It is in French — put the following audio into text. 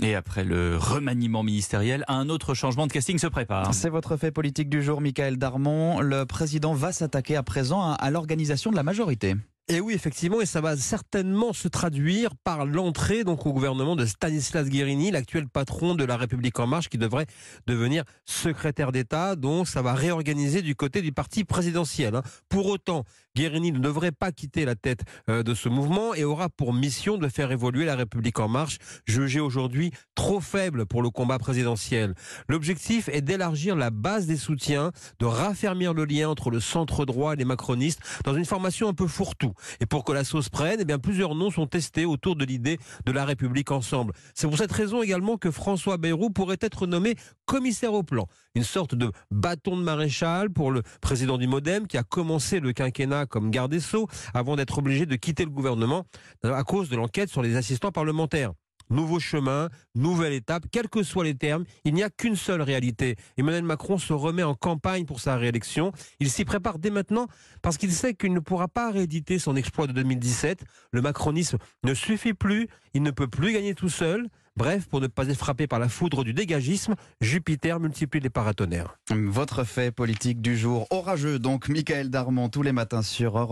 Et après le remaniement ministériel, un autre changement de casting se prépare. C'est votre fait politique du jour, Michael Darmon. Le président va s'attaquer à présent à, l'organisation de la majorité. Et oui, effectivement, et ça va certainement se traduire par l'entrée donc au gouvernement de Stanislas Guérini, l'actuel patron de la République en marche, qui devrait devenir secrétaire d'État. Donc, ça va réorganiser du côté du parti présidentiel. hein. Pour autant, Guérini ne devrait pas quitter la tête euh, de ce mouvement et aura pour mission de faire évoluer la République en marche, jugée aujourd'hui trop faible pour le combat présidentiel. L'objectif est d'élargir la base des soutiens, de raffermir le lien entre le centre droit et les macronistes dans une formation un peu fourre-tout. Et pour que la sauce prenne, eh plusieurs noms sont testés autour de l'idée de la République ensemble. C'est pour cette raison également que François Bayrou pourrait être nommé commissaire au plan. Une sorte de bâton de maréchal pour le président du Modem qui a commencé le quinquennat comme garde des Sceaux avant d'être obligé de quitter le gouvernement à cause de l'enquête sur les assistants parlementaires. Nouveau chemin, nouvelle étape, quels que soient les termes, il n'y a qu'une seule réalité. Emmanuel Macron se remet en campagne pour sa réélection. Il s'y prépare dès maintenant parce qu'il sait qu'il ne pourra pas rééditer son exploit de 2017. Le macronisme ne suffit plus, il ne peut plus gagner tout seul. Bref, pour ne pas être frappé par la foudre du dégagisme, Jupiter multiplie les paratonnerres. Votre fait politique du jour, orageux donc, Michael Darmon, tous les matins sur Europe